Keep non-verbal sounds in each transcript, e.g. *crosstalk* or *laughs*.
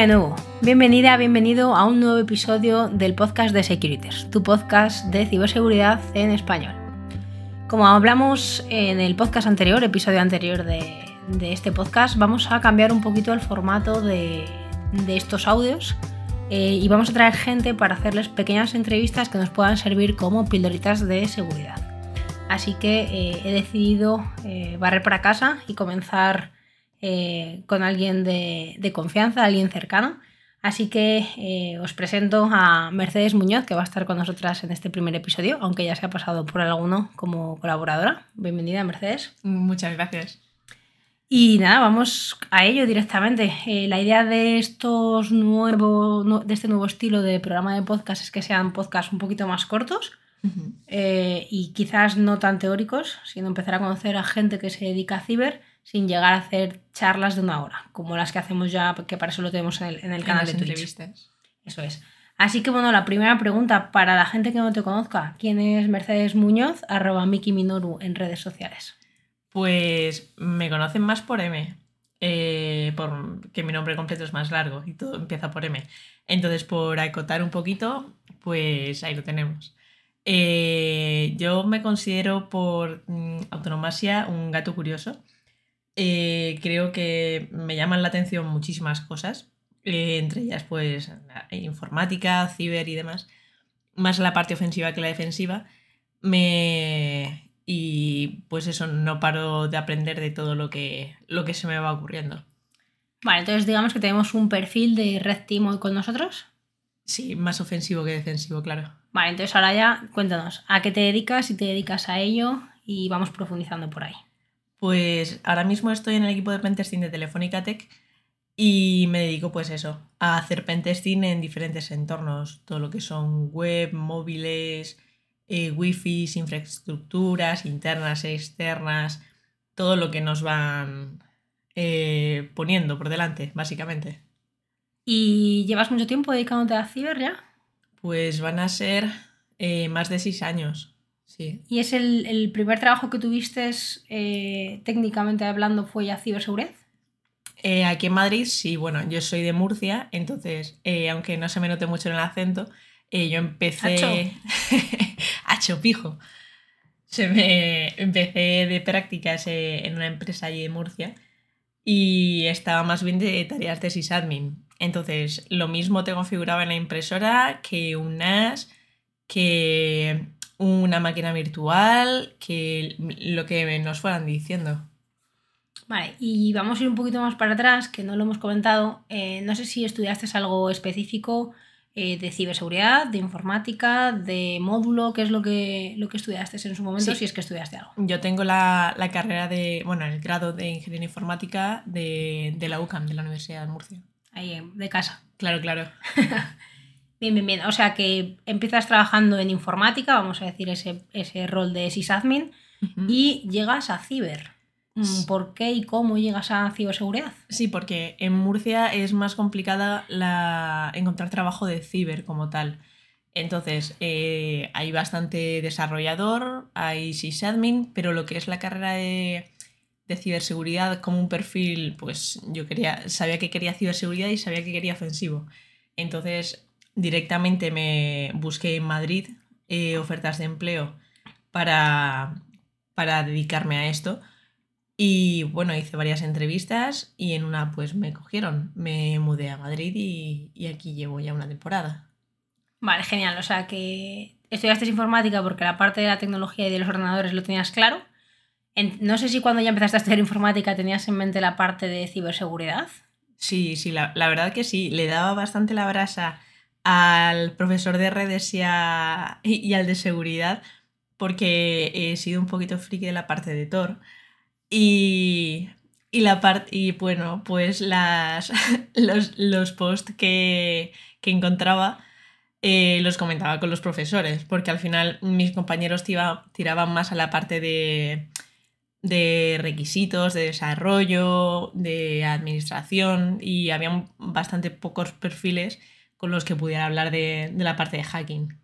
De nuevo, bienvenida, bienvenido a un nuevo episodio del podcast de Securiters, tu podcast de ciberseguridad en español. Como hablamos en el podcast anterior, episodio anterior de, este podcast, vamos a cambiar un poquito el formato de, estos audios eh, y vamos a traer gente para hacerles pequeñas entrevistas que nos puedan servir como pildoritas de seguridad. Así que eh, he decidido eh, barrer para casa y comenzar eh, con alguien de, confianza, alguien cercano. Así que eh, os presento a Mercedes Muñoz, que va a estar con nosotras en este primer episodio, aunque ya se ha pasado por alguno como colaboradora. Bienvenida, Mercedes. Muchas gracias. Y nada, vamos a ello directamente. Eh, la idea de estos de este nuevo estilo de programa de podcast es que sean podcasts un poquito más cortos y quizás no tan teóricos, sino empezar a conocer a gente que se dedica a ciber sin llegar a hacer charlas de una hora, como las que hacemos ya, que para eso lo tenemos en el, canal de Twitch. Eso es. Así que bueno, la primera pregunta para la gente que no te conozca, ¿quién es Mercedes Muñoz, arroba Miki Minoru en redes sociales? Pues me conocen más por M, eh, por, que mi nombre completo es más largo y todo empieza por M. Entonces, por acotar un poquito, pues ahí lo tenemos. Eh, yo me considero por mm, autonomasia un gato curioso eh, creo que me llaman la atención muchísimas cosas, eh, entre ellas pues informática, ciber y demás, más la parte ofensiva que la defensiva. Me... Y pues eso, no paro de aprender de todo lo que, lo que se me va ocurriendo. Vale, entonces digamos que tenemos un perfil de Red Team hoy con nosotros. Sí, más ofensivo que defensivo, claro. Vale, entonces ahora ya cuéntanos, ¿a qué te dedicas? Si te dedicas a ello y vamos profundizando por ahí. Pues ahora mismo estoy en el equipo de pentesting de Telefónica Tech y me dedico pues eso, a hacer pentesting en diferentes entornos, todo lo que son web, móviles, eh, wifi, infraestructuras internas, e externas, todo lo que nos van eh, poniendo por delante, básicamente. ¿Y llevas mucho tiempo dedicándote a ciber ya? Pues van a ser eh, más de seis años. ¿Y es el, primer trabajo que tuviste, eh, técnicamente hablando, fue ya ciberseguridad? Eh, aquí en Madrid, sí, bueno, yo soy de Murcia, entonces, eh, aunque no se me note mucho en el acento, yo empecé. Hacho *laughs* pijo. Se me empecé de prácticas en una empresa allí de Murcia y estaba más bien de tareas de sysadmin. Entonces, lo mismo te configuraba en la impresora que un NAS, que una máquina virtual, que lo que nos fueran diciendo. Vale, y vamos a ir un poquito más para atrás, que no lo hemos comentado. Eh, no sé si estudiaste algo específico eh, de ciberseguridad, de informática, de módulo, ¿qué es lo que, lo que estudiaste en su momento, si es que estudiaste algo? Yo tengo la, carrera de, bueno, el grado de Ingeniería Informática de, de la UCAM, de la Universidad de Murcia. Ahí, de casa. Claro, claro. *laughs* Bien, bien, bien. O sea que empiezas trabajando en informática, vamos a decir ese, rol de sysadmin, y llegas a ciber. Mm, ¿Por qué y cómo llegas a ciberseguridad? Sí, porque en Murcia es más complicada la... encontrar trabajo de ciber como tal. Entonces, eh, hay bastante desarrollador, hay sysadmin, pero lo que es la carrera de, de, ciberseguridad como un perfil, pues yo quería, sabía que quería ciberseguridad y sabía que quería ofensivo. Entonces, directamente me busqué en Madrid eh, ofertas de empleo para, para dedicarme a esto. Y bueno, hice varias entrevistas y en una pues me cogieron. Me mudé a Madrid y, aquí llevo ya una temporada. Vale, genial. O sea que estudiaste informática porque la parte de la tecnología y de los ordenadores lo tenías claro. no sé si cuando ya empezaste a estudiar informática tenías en mente la parte de ciberseguridad. Sí, sí, la, la verdad que sí. Le daba bastante la brasa al profesor de redes y, al de seguridad, porque he sido un poquito friki de la parte de Tor. Y, la parte y bueno, pues las, *laughs* los, posts que, encontraba eh, los comentaba con los profesores, porque al final mis compañeros tiraban más a la parte de, de requisitos, de desarrollo, de administración y había bastante pocos perfiles con los que pudiera hablar de, la parte de hacking.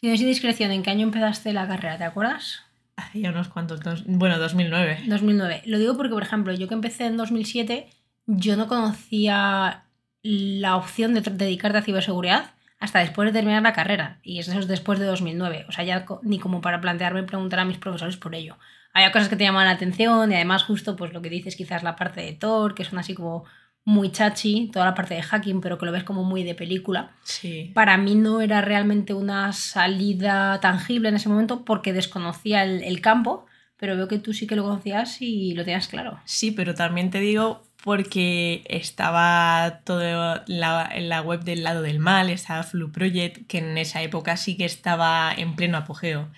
Si no es indiscreción, ¿en qué año empezaste la carrera? ¿Te acuerdas? Hacía unos cuantos, bueno, 2009. 2009. Lo digo porque, por ejemplo, yo que empecé en 2007, yo no conocía la opción de dedicarte a ciberseguridad hasta después de terminar la carrera. Y eso es después de 2009. O sea, ya ni como para plantearme preguntar a mis profesores por ello. Había cosas que te llaman la atención y además justo pues lo que dices quizás la parte de Thor, que son así como muy chachi, toda la parte de hacking, pero que lo ves como muy de película. Sí. Para mí no era realmente una salida tangible en ese momento porque desconocía el, campo, pero veo que tú sí que lo conocías y lo tenías claro. Sí, pero también te digo porque estaba todo la, en la web del lado del mal, estaba Flu Project, que en esa época sí que estaba en pleno apogeo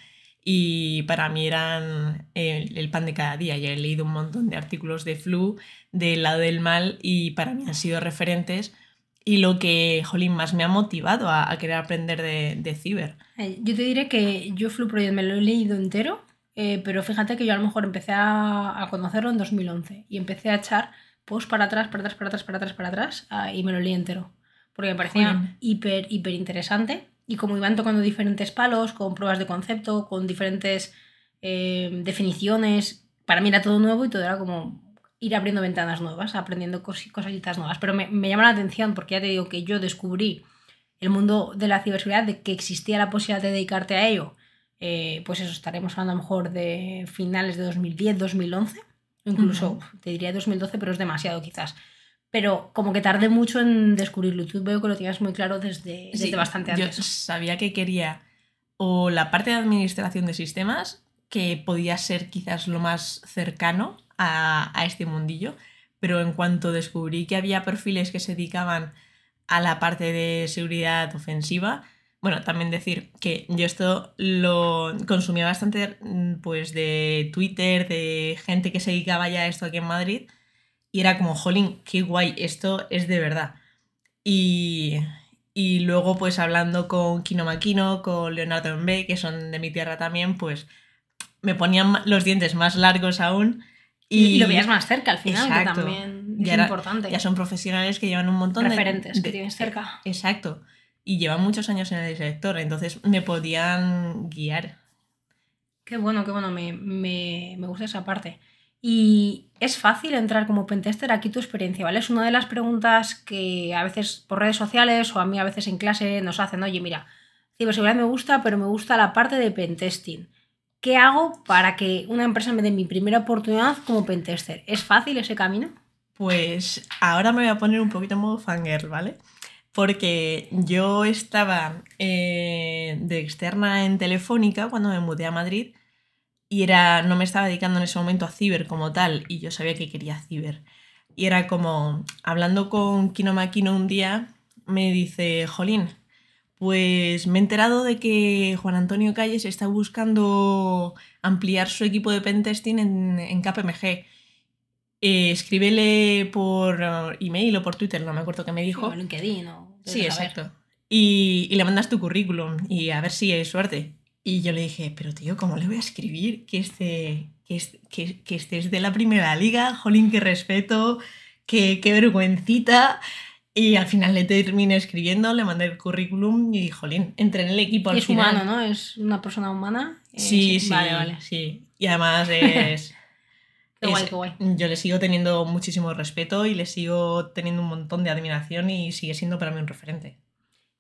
y para mí eran el, pan de cada día. Ya he leído un montón de artículos de Flu, del lado del mal, y para mí han sido referentes y lo que, jolín, más me ha motivado a, querer aprender de, de, ciber. Eh, yo te diré que yo Flu Project me lo he leído entero, eh, pero fíjate que yo a lo mejor empecé a, conocerlo en 2011 y empecé a echar post para atrás, para atrás, para atrás, para atrás, para atrás ah, y me lo leí entero. Porque me parecía hiper, hiper interesante y como iban tocando diferentes palos, con pruebas de concepto, con diferentes eh, definiciones, para mí era todo nuevo y todo era como ir abriendo ventanas nuevas, aprendiendo cositas nuevas. Pero me, llama la atención porque ya te digo que yo descubrí el mundo de la ciberseguridad, de que existía la posibilidad de dedicarte a ello. Eh, pues eso, estaremos hablando a lo mejor de finales de 2010, 2011, incluso te diría 2012, pero es demasiado quizás pero como que tardé mucho en descubrirlo. Tú veo que lo tienes muy claro desde, bastante antes. Yo sabía que quería o la parte de administración de sistemas, que podía ser quizás lo más cercano a, este mundillo, pero en cuanto descubrí que había perfiles que se dedicaban a la parte de seguridad ofensiva, bueno, también decir que yo esto lo consumía bastante pues de Twitter, de gente que se dedicaba ya a esto aquí en Madrid, y era como, jolín, qué guay, esto es de verdad. Y, y luego, pues hablando con Kino Maquino, con Leonardo Mbe, que son de mi tierra también, pues me ponían los dientes más largos aún. Y, lo veías más cerca al final, que también es importante. Ya son profesionales que llevan un montón de referentes que tienes cerca. Exacto. Y llevan muchos años en el sector, entonces me podían guiar. Qué bueno, qué bueno, me, me, me gusta esa parte. Y es fácil entrar como pentester, aquí tu experiencia, ¿vale? Es una de las preguntas que a veces por redes sociales o a mí a veces en clase nos hacen, oye, mira, ciberseguridad me gusta, pero me gusta la parte de pentesting. ¿Qué hago para que una empresa me dé mi primera oportunidad como pentester? ¿Es fácil ese camino? Pues ahora me voy a poner un poquito en modo fangirl, ¿vale? Porque yo estaba eh, de externa en Telefónica cuando me mudé a Madrid y era, no me estaba dedicando en ese momento a ciber como tal, y yo sabía que quería ciber. Y era como, hablando con Kino Makino un día, me dice, Jolín, pues me he enterado de que Juan Antonio Calles está buscando ampliar su equipo de pentesting en, en KPMG. Eh, escríbele por email o por Twitter, no me acuerdo qué me dijo. O LinkedIn o... Sí, exacto. Y, y, le mandas tu currículum y a ver si hay suerte. Y yo le dije, pero tío, ¿cómo le voy a escribir que, este, que, que, que estés de la primera liga? Jolín, qué respeto, qué, qué vergüencita. Y al final le terminé escribiendo, le mandé el currículum y, jolín, entré en el equipo al es humano, ¿no? Es una persona humana. Eh, sí, sí, vale, vale. sí. Y además es... *laughs* qué guay, qué guay. Yo le sigo teniendo muchísimo respeto y le sigo teniendo un montón de admiración y sigue siendo para mí un referente.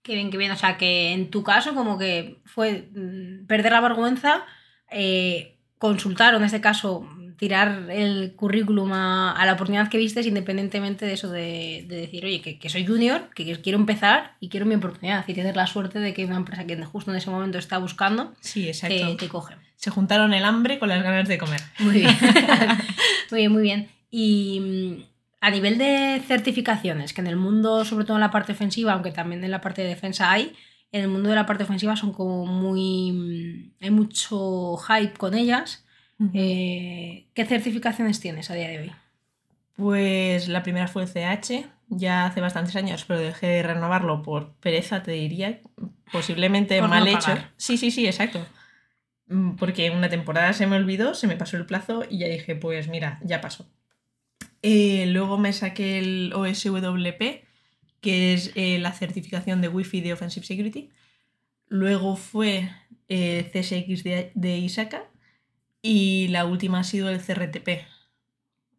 Qué bien, qué bien. O sea, que en tu caso, como que fue mm, perder la vergüenza, eh, consultar, o en este caso, tirar el currículum a, la oportunidad que vistes, independientemente de eso de, decir, oye, que, soy junior, que, quiero empezar y quiero mi oportunidad. Y tener la suerte de que una empresa que justo en ese momento está buscando, sí, exacto. Te, coge. Se juntaron el hambre con las ganas de comer. Muy bien. *laughs* muy bien, muy bien. Y mm, a nivel de certificaciones, que en el mundo, sobre todo en la parte ofensiva, aunque también en la parte de defensa hay, en el mundo de la parte ofensiva son como muy... Mm, hay mucho hype con ellas. Eh, ¿Qué certificaciones tienes a día de hoy? Pues la primera fue el CH, ya hace bastantes años, pero dejé de renovarlo por pereza, te diría, posiblemente mal hecho. Sí, sí, sí, exacto. Mm, porque una temporada se me olvidó, se me pasó el plazo y ya dije, pues mira, ya pasó. Eh, luego me saqué el OSWP, que es eh, la certificación de Wi-Fi de Offensive Security. Luego fue eh, CSX de, de, ISACA. Y la última ha sido el CRTP.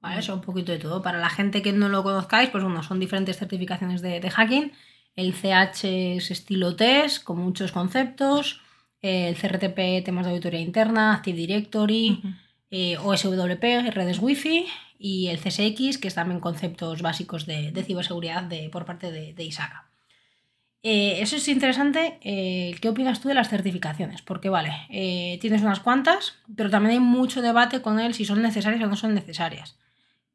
¿vale? Eso, un poquito de todo. Para la gente que no lo conozcáis, pues bueno, son diferentes certificaciones de, hacking. El CH es estilo test, con muchos conceptos. El CRTP, temas de auditoría interna, Active Directory, OSWP, redes Wi-Fi. Y el CSX, que es también conceptos básicos de, ciberseguridad de, por parte de, de ISACA. Eh, eso es interesante. Eh, ¿Qué opinas tú de las certificaciones? Porque, vale, tienes unas cuantas, pero también hay mucho debate con él si son necesarias o no son necesarias.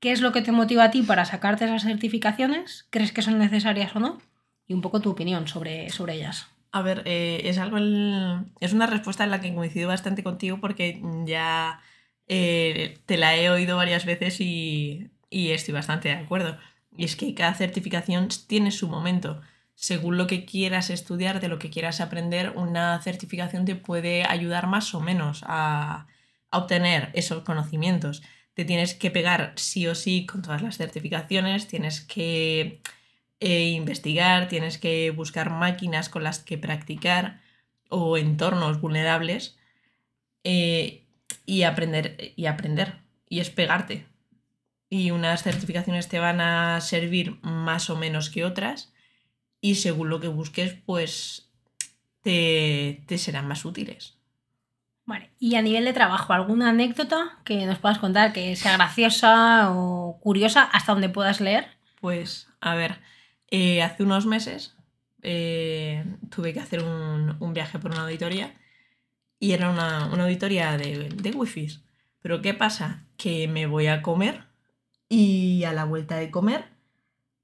¿Qué es lo que te motiva a ti para sacarte esas certificaciones? ¿Crees que son necesarias o no? Y un poco tu opinión sobre, sobre ellas. A ver, eh, es algo. Es una respuesta en la que coincido bastante contigo porque ya eh, te la he oído varias veces y, y estoy bastante de acuerdo. Y es que cada certificación tiene su momento. Según lo que quieras estudiar, de lo que quieras aprender, una certificación te puede ayudar más o menos a, a obtener esos conocimientos te tienes que pegar sí o sí con todas las certificaciones, tienes que eh, investigar, tienes que buscar máquinas con las que practicar o entornos vulnerables eh, y aprender y aprender y es pegarte. Y unas certificaciones te van a servir más o menos que otras y según lo que busques pues te serán más útiles. Vale, y a nivel de trabajo, ¿alguna anécdota que nos puedas contar que sea graciosa o curiosa hasta donde puedas leer? Pues, a ver, eh, hace unos meses eh, tuve que hacer un, viaje por una auditoría y era una, auditoría de, de wifi. Pero ¿qué pasa? Que me voy a comer y a la vuelta de comer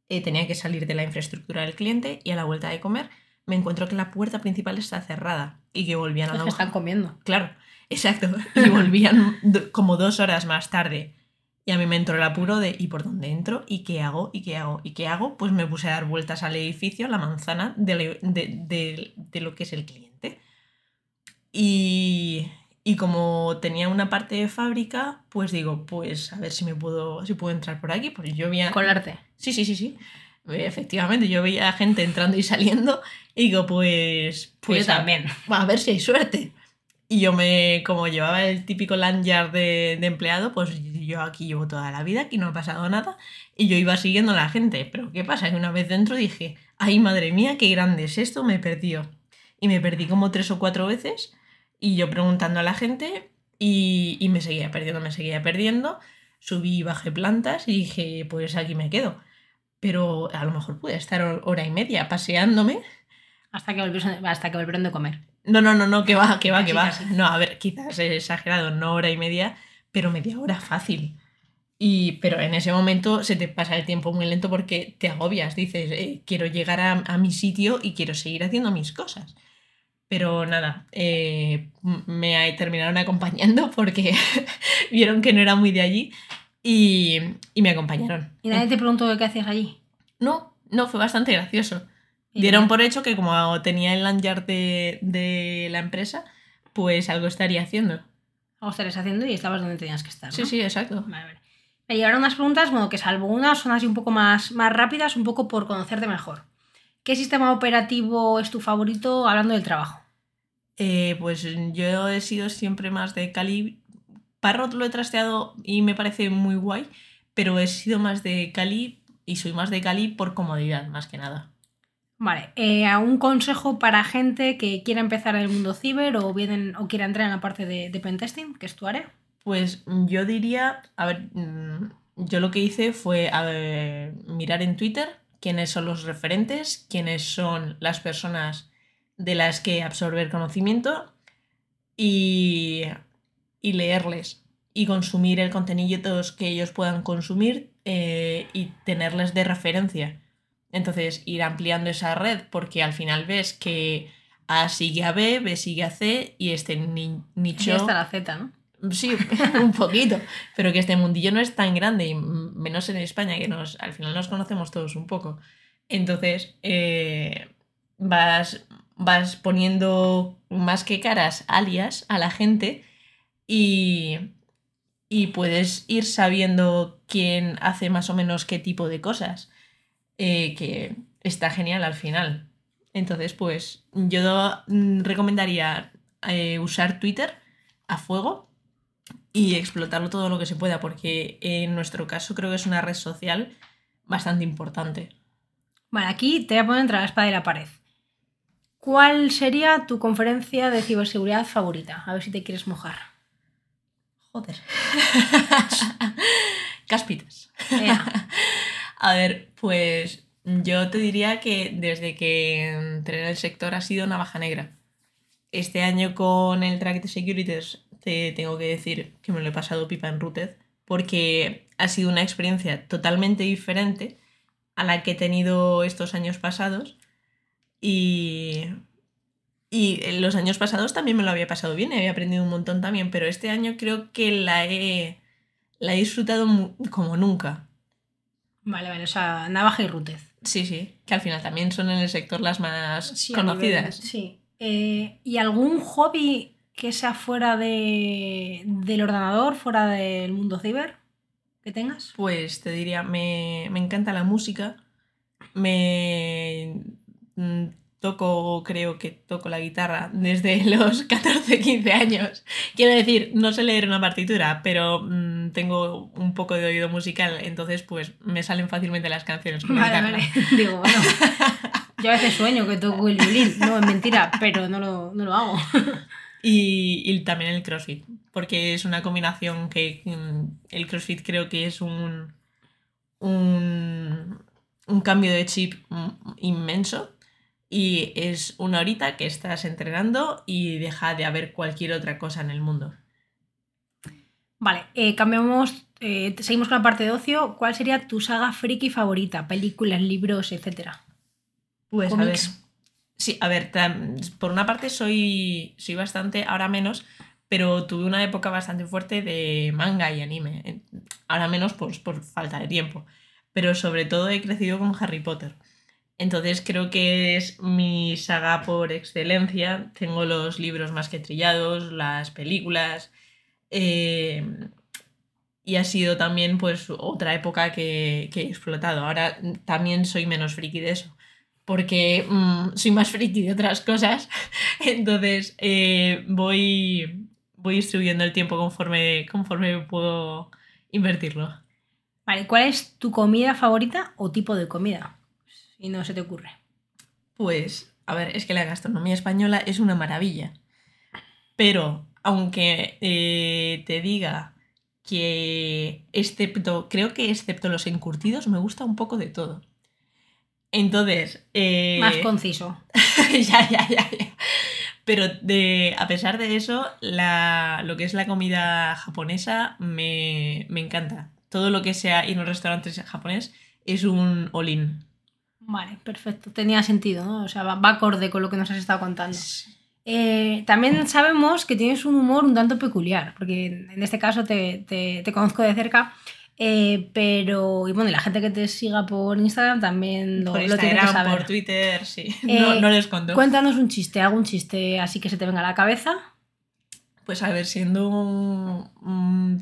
eh, tenía que salir de la infraestructura del cliente y a la vuelta de comer me encuentro que la puerta principal está cerrada y que volvían a la están comiendo. Claro, exacto. *laughs* Y volvían como dos horas más tarde. Y a mí me entró el apuro de ¿y por dónde entro? ¿Y qué hago? ¿Y qué hago? ¿Y qué hago? Pues me puse a dar vueltas al edificio, la manzana de, de, lo que es el cliente. Y, y, como tenía una parte de fábrica, pues digo, pues a ver si me puedo, si puedo entrar por aquí. Pues yo a Colarte. Sí, sí, sí, sí. Efectivamente, yo veía gente entrando y saliendo y digo, pues, pues yo también. A, ver si hay suerte. Y yo me, como llevaba el típico lanyard de, de, empleado, pues yo aquí llevo toda la vida, aquí no ha pasado nada, y yo iba siguiendo a la gente. Pero ¿qué pasa? Que una vez dentro dije, ay madre mía, qué grande es esto, me perdió. Y me perdí como tres o cuatro veces, y yo preguntando a la gente, y, y me seguía perdiendo, me seguía perdiendo. Subí y bajé plantas y dije, pues aquí me quedo pero a lo mejor pude estar hora y media paseándome. Hasta que, volvieron, hasta que volvieron de comer. No, no, no, no, que va, que va, que va. No, a ver, quizás he exagerado, no hora y media, pero media hora fácil. Y, pero en ese momento se te pasa el tiempo muy lento porque te agobias, dices, eh, quiero llegar a, mi sitio y quiero seguir haciendo mis cosas. Pero nada, eh, me terminaron acompañando *laughs* porque *laughs* vieron que no era muy de allí y, me acompañaron. ¿Y nadie te preguntó qué hacías allí? No, no, fue bastante gracioso. Dieron por hecho que como tenía el lanyard de, de la empresa, pues algo estaría haciendo. Algo estarías haciendo y estabas donde tenías que estar. Sí, sí, exacto. Vale, vale. Me llegaron unas preguntas, bueno, que salvo unas son así un poco más, más rápidas, un poco por conocerte mejor. ¿Qué sistema operativo es tu favorito hablando del trabajo? Eh, pues yo he sido siempre más de Cali Parrot lo he trasteado y me parece muy guay, pero he sido más de Cali y soy más de Cali por comodidad, más que nada. Vale, eh, ¿un consejo para gente que quiera empezar en el mundo ciber o, vienen, o quiera entrar en la parte de, de pentesting, que es tu área? Pues yo diría, a ver, mm, yo lo que hice fue mirar en Twitter quiénes son los referentes, quiénes son las personas de las que absorber conocimiento y y leerles y consumir el contenido que ellos puedan consumir eh, y tenerles de referencia. Entonces, ir ampliando esa red porque al final ves que A sigue a B, B sigue a C y este nicho... Y hasta la Z, ¿no? Sí, un poquito. *laughs* Pero que este mundillo no es tan grande, y menos en España, que nos, al final nos conocemos todos un poco. Entonces, eh, vas, vas poniendo más que caras alias a la gente y, puedes ir sabiendo quién hace más o menos qué tipo de cosas, eh, que está genial al final. Entonces, pues yo recomendaría eh, usar Twitter a fuego y explotarlo todo lo que se pueda, porque en nuestro caso creo que es una red social bastante importante. Vale, aquí te voy a poner entre la espada y la pared. ¿Cuál sería tu conferencia de ciberseguridad favorita? A ver si te quieres mojar. Joder. *laughs* Caspitas. A ver, pues yo te diría que desde que entré en el sector ha sido una baja negra. Este año con el track de Securities te tengo que decir que me lo he pasado pipa en Rooted porque ha sido una experiencia totalmente diferente a la que he tenido estos años pasados y, y en los años pasados también me lo había pasado bien, había aprendido un montón también, pero este año creo que la he, la he disfrutado como nunca. Vale, vale, o sea, navaja y rutez. Sí, sí, que al final también son en el sector las más conocidas. sí. Eh, ¿Y algún hobby que sea fuera de, del ordenador, fuera del mundo ciber que tengas? Pues te diría, me, me encanta la música, me toco, creo que toco la guitarra desde *laughs* los 14, 15 años. Quiero decir, no sé leer una partitura, pero mm, tengo un poco de oído musical, entonces pues me salen fácilmente las canciones con vale, Vale. *laughs* Digo, bueno, *laughs* yo a veces sueño que toco el violín, no es mentira, pero no lo, no lo hago. Y, y, también el CrossFit, porque es una combinación que mm, el CrossFit creo que es un, un, un cambio de chip mm, inmenso y es una horita que estás entrenando y deja de haber cualquier otra cosa en el mundo. Vale, eh, cambiamos, eh, seguimos con la parte de ocio. ¿Cuál sería tu saga friki favorita? Películas, libros, etcétera. Pues a ver. Sí, a ver, por una parte soy, soy bastante, ahora menos, pero tuve una época bastante fuerte de manga y anime. Ahora menos pues, por falta de tiempo. Pero sobre todo he crecido con Harry Potter. Entonces creo que es mi saga por excelencia. Tengo los libros más que trillados, las películas. Eh, y ha sido también pues otra época que, he explotado. Ahora también soy menos friki de eso. Porque mm, soy más friki de otras cosas. *laughs* Entonces eh, voy, voy distribuyendo el tiempo conforme, conforme puedo invertirlo. Vale, ¿cuál es tu comida favorita o tipo de comida? Y no se te ocurre? Pues, a ver, es que la gastronomía española es una maravilla. Pero, aunque eh, te diga que, excepto, creo que excepto los encurtidos, me gusta un poco de todo. Entonces. Eh, Más conciso. *laughs* ya, ya, ya, ya. Pero de, a pesar de eso, la, lo que es la comida japonesa me, me encanta. Todo lo que sea ir a un restaurante japonés es un all-in. Vale, perfecto. Tenía sentido, ¿no? O sea, va, acorde con lo que nos has estado contando. Eh, también sabemos que tienes un humor un tanto peculiar, porque en este caso te, te, conozco de cerca, eh, pero, y bueno, la gente que te siga por Instagram también lo, por tiene que saber. por Twitter, sí. *laughs* no, eh, no les conto. Cuéntanos un chiste, algún chiste así que se te venga a la cabeza. Pues a ver, siendo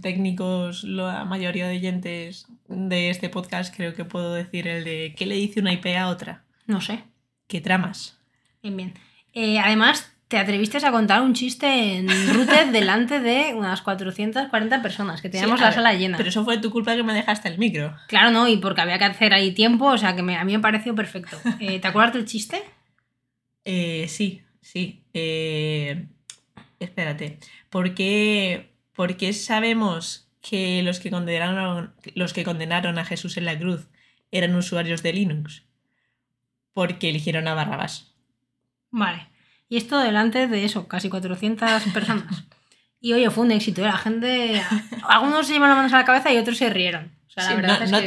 técnicos la mayoría de oyentes de este podcast, creo que puedo decir el de ¿qué le dice una IP a otra? No sé. ¿Qué tramas? Bien, bien. Eh, además, te atreviste a contar un chiste en Rooted *laughs* delante de unas 440 personas, que teníamos la sala llena. Pero eso fue tu culpa que me dejaste el micro. Claro, no, y porque había que hacer ahí tiempo, o sea que a mí me pareció perfecto. *laughs* Eh, ¿Te acuerdas del chiste? Eh, sí, sí. Eh espérate, ¿por qué, sabemos que los que, condenaron, los que condenaron a Jesús en la cruz eran usuarios de Linux? Porque eligieron a Barrabás. Vale. Y esto delante de eso, casi 400 personas. *laughs* Y oye, fue un éxito. ¿eh? La gente. Algunos se llevaron las manos a la cabeza y otros se rieron.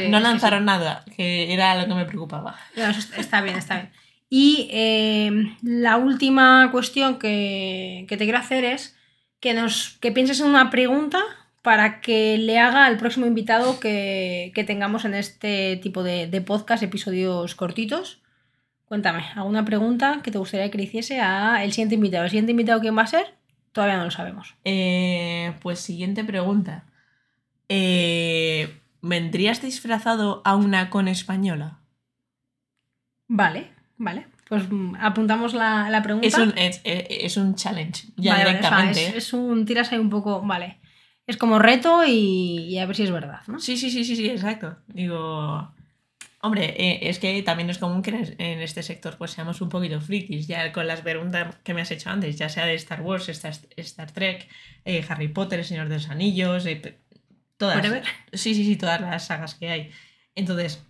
no, lanzaron nada, que era lo que me preocupaba. está bien, está bien. Y eh, la última cuestión que, te quiero hacer es que, nos, que pienses en una pregunta para que le haga al próximo invitado que, tengamos en este tipo de, podcast, episodios cortitos. Cuéntame, ¿alguna pregunta que te gustaría que le hiciese a el siguiente invitado? ¿El siguiente invitado quién va a ser? Todavía no lo sabemos. Eh, pues siguiente pregunta. Eh, ¿Vendrías disfrazado a una con española? Vale, Vale, pues mm, apuntamos la, pregunta. Es un, es, un, challenge, ya directamente. es, un tiras ahí un poco. Vale. Es como reto y, a ver si es verdad, ¿no? Sí, sí, sí, sí, sí, exacto. Digo, hombre, eh, es que también es común que en, este sector pues seamos un poquito frikis, ya con las preguntas que me has hecho antes, ya sea de Star Wars, Star, Star Trek, eh, Harry Potter, El Señor de los Anillos, eh, todas. Sí, sí, sí, todas las sagas que hay. Entonces,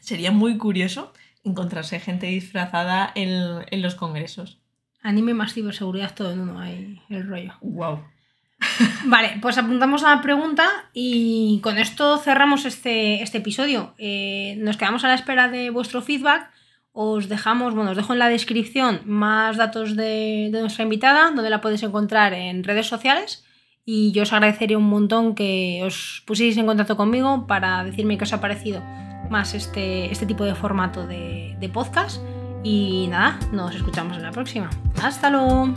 sería muy curioso encontrarse gente disfrazada en, en los congresos. Anime más ciberseguridad, todo en uno, hay el rollo. Wow. Vale, pues apuntamos a la pregunta y con esto cerramos este, este episodio. Eh, nos quedamos a la espera de vuestro feedback. Os dejamos, bueno, os dejo en la descripción más datos de, nuestra invitada, donde la podéis encontrar en redes sociales. Y yo os agradecería un montón que os pusieseis en contacto conmigo para decirme qué os ha parecido más este, este tipo de formato de, de podcast. Y nada, nos escuchamos en la próxima. Hasta luego.